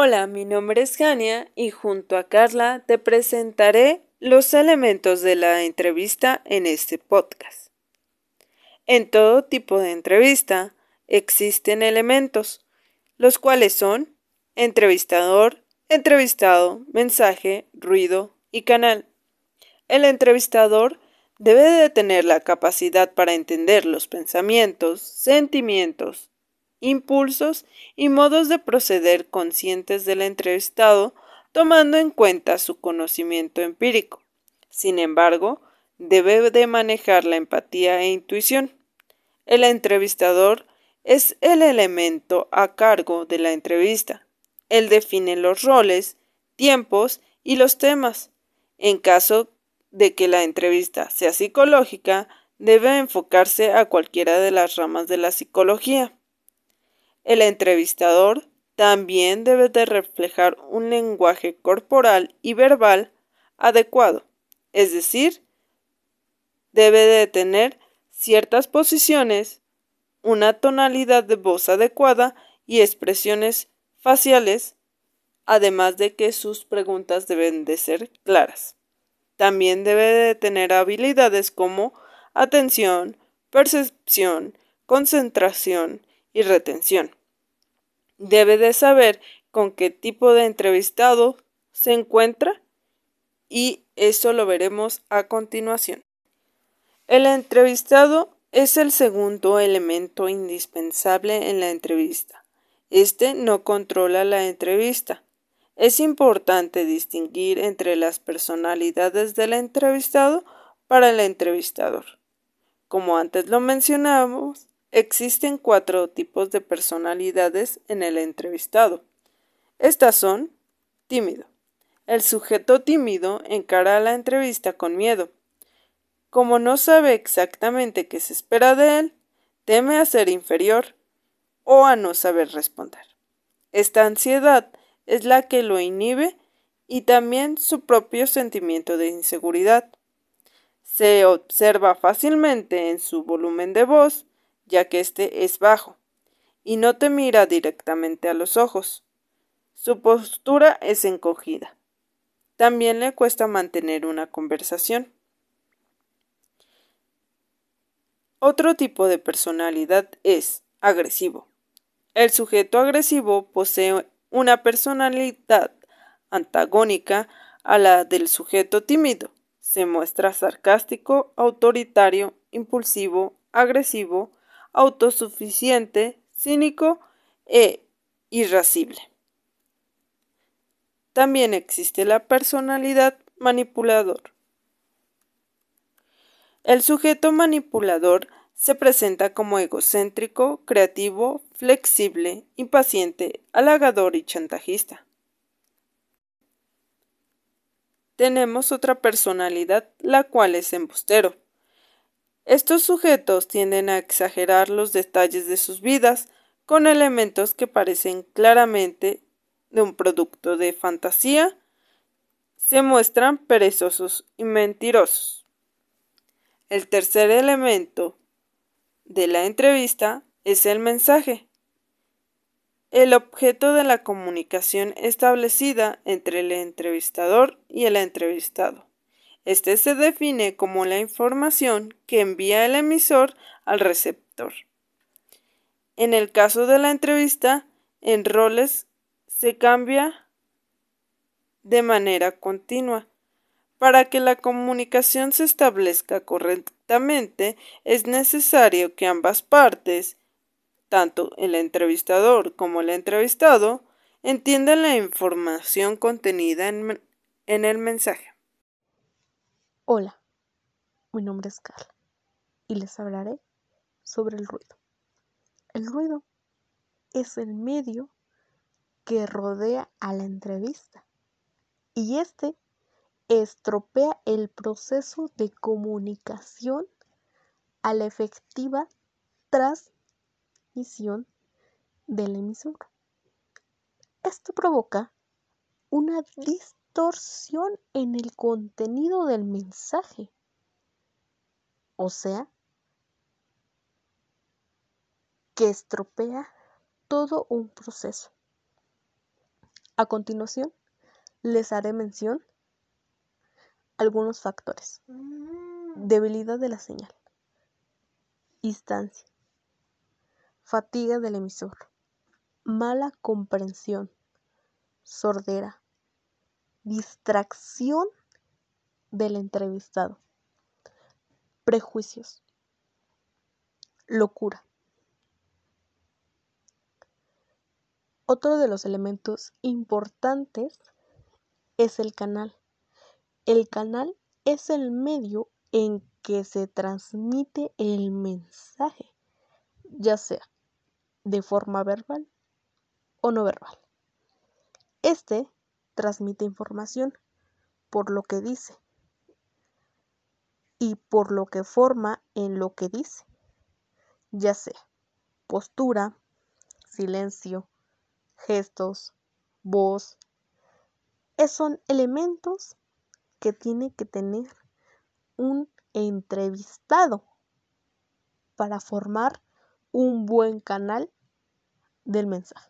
Hola, mi nombre es Gania y junto a Carla te presentaré los elementos de la entrevista en este podcast. En todo tipo de entrevista existen elementos, los cuales son entrevistador, entrevistado, mensaje, ruido y canal. El entrevistador debe de tener la capacidad para entender los pensamientos, sentimientos, impulsos y modos de proceder conscientes del entrevistado, tomando en cuenta su conocimiento empírico. Sin embargo, debe de manejar la empatía e intuición. El entrevistador es el elemento a cargo de la entrevista. Él define los roles, tiempos y los temas. En caso de que la entrevista sea psicológica, debe enfocarse a cualquiera de las ramas de la psicología. El entrevistador también debe de reflejar un lenguaje corporal y verbal adecuado, es decir, debe de tener ciertas posiciones, una tonalidad de voz adecuada y expresiones faciales, además de que sus preguntas deben de ser claras. También debe de tener habilidades como atención, percepción, concentración y retención. Debe de saber con qué tipo de entrevistado se encuentra y eso lo veremos a continuación. El entrevistado es el segundo elemento indispensable en la entrevista. Este no controla la entrevista. Es importante distinguir entre las personalidades del entrevistado para el entrevistador. Como antes lo mencionamos, existen cuatro tipos de personalidades en el entrevistado. Estas son tímido. El sujeto tímido encara la entrevista con miedo. Como no sabe exactamente qué se espera de él, teme a ser inferior o a no saber responder. Esta ansiedad es la que lo inhibe y también su propio sentimiento de inseguridad. Se observa fácilmente en su volumen de voz, ya que éste es bajo, y no te mira directamente a los ojos. Su postura es encogida. También le cuesta mantener una conversación. Otro tipo de personalidad es agresivo. El sujeto agresivo posee una personalidad antagónica a la del sujeto tímido. Se muestra sarcástico, autoritario, impulsivo, agresivo, autosuficiente, cínico e irascible. También existe la personalidad manipulador. El sujeto manipulador se presenta como egocéntrico, creativo, flexible, impaciente, halagador y chantajista. Tenemos otra personalidad, la cual es embustero. Estos sujetos tienden a exagerar los detalles de sus vidas con elementos que parecen claramente de un producto de fantasía, se muestran perezosos y mentirosos. El tercer elemento de la entrevista es el mensaje, el objeto de la comunicación establecida entre el entrevistador y el entrevistado. Este se define como la información que envía el emisor al receptor. En el caso de la entrevista, en roles se cambia de manera continua. Para que la comunicación se establezca correctamente, es necesario que ambas partes, tanto el entrevistador como el entrevistado, entiendan la información contenida en, en el mensaje. Hola, mi nombre es Carla y les hablaré sobre el ruido. El ruido es el medio que rodea a la entrevista y este estropea el proceso de comunicación a la efectiva transmisión del emisor. Esto provoca una distorsión en el contenido del mensaje. O sea, que estropea todo un proceso. A continuación, les haré mención algunos factores. Debilidad de la señal. Instancia. Fatiga del emisor. Mala comprensión. Sordera. Distracción del entrevistado. Prejuicios. Locura. Otro de los elementos importantes es el canal. El canal es el medio en que se transmite el mensaje, ya sea de forma verbal o no verbal. Este transmite información por lo que dice y por lo que forma en lo que dice, ya sea postura, silencio, gestos, voz. son elementos que tiene que tener un entrevistado para formar un buen canal del mensaje.